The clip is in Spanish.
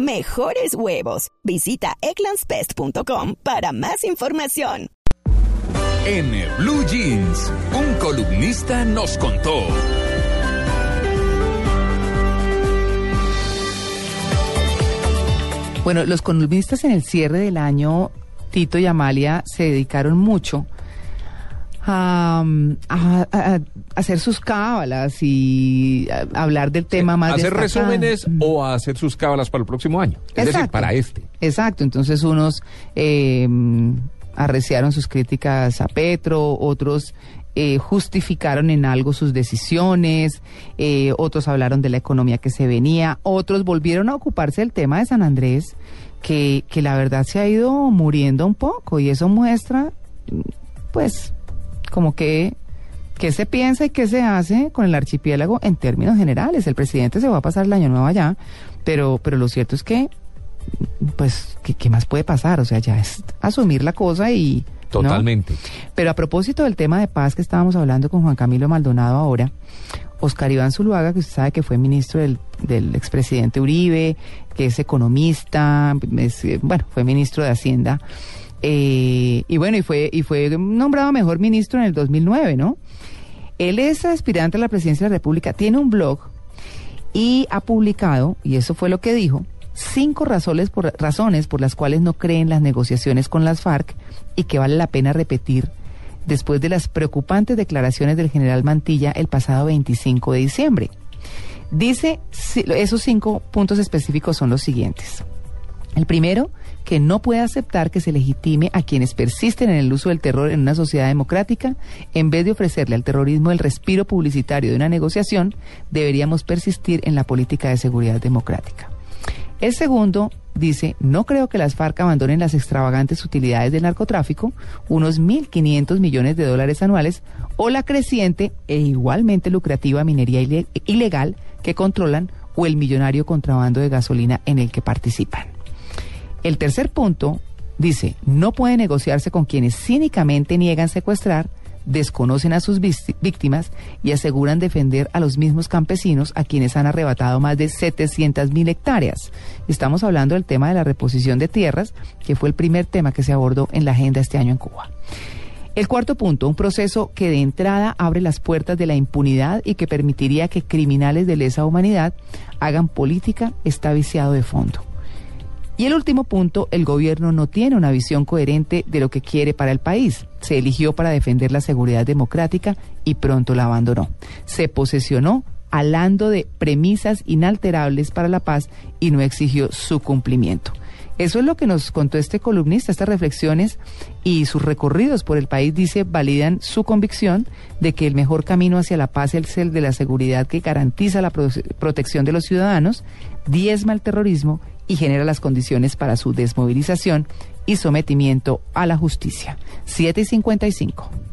mejores huevos. Visita eclanspest.com para más información. En Blue Jeans, un columnista nos contó. Bueno, los columnistas en el cierre del año, Tito y Amalia, se dedicaron mucho a, hacer sus cábalas y hablar del tema más hacer resúmenes o a hacer sus cábalas para el próximo año es decir para este. Exacto. Entonces unos eh, arreciaron sus críticas a Petro otros eh, justificaron en algo sus decisiones, eh, otros hablaron de la economía que se venía, otros volvieron a ocuparse del tema de San Andrés, que, que la verdad se ha ido muriendo un poco y eso muestra, pues, como que qué se piensa y qué se hace con el archipiélago en términos generales. El presidente se va a pasar el año nuevo allá, pero, pero lo cierto es que, pues, ¿qué, más puede pasar? O sea, ya es asumir la cosa y... Totalmente. Pero a propósito del tema de paz que estábamos hablando con Juan Camilo Maldonado ahora, Oscar Iván Zuluaga, que usted sabe que fue ministro del, del expresidente Uribe, que es economista, bueno, fue ministro de Hacienda eh, y bueno, y fue, y fue nombrado mejor ministro en el 2009, ¿no? Él es aspirante a la presidencia de la República, tiene un blog y ha publicado, y eso fue lo que dijo, cinco razones por, razones por las cuales no creen las negociaciones con las FARC y que vale la pena repetir después de las preocupantes declaraciones del general Mantilla el pasado 25 de diciembre. Dice, esos cinco puntos específicos son los siguientes. El primero, que no puede aceptar que se legitime a quienes persisten en el uso del terror en una sociedad democrática, en vez de ofrecerle al terrorismo el respiro publicitario de una negociación, deberíamos persistir en la política de seguridad democrática. El segundo dice, no creo que las FARC abandonen las extravagantes utilidades del narcotráfico, unos 1.500 millones de dólares anuales, o la creciente e igualmente lucrativa minería ilegal que controlan, o el millonario contrabando de gasolina en el que participan. El tercer punto dice, no puede negociarse con quienes cínicamente niegan secuestrar, desconocen a sus víctimas y aseguran defender a los mismos campesinos a quienes han arrebatado más de 700 mil hectáreas. Estamos hablando del tema de la reposición de tierras, que fue el primer tema que se abordó en la agenda este año en Cuba. El cuarto punto, un proceso que de entrada abre las puertas de la impunidad y que permitiría que criminales de lesa humanidad hagan política, está viciado de fondo. Y el último punto, el gobierno no tiene una visión coherente de lo que quiere para el país. Se eligió para defender la seguridad democrática y pronto la abandonó. Se posesionó hablando de premisas inalterables para la paz y no exigió su cumplimiento. Eso es lo que nos contó este columnista, estas reflexiones y sus recorridos por el país, dice, validan su convicción de que el mejor camino hacia la paz es el de la seguridad que garantiza la protección de los ciudadanos, diezma el terrorismo y genera las condiciones para su desmovilización y sometimiento a la justicia. 7 y 55.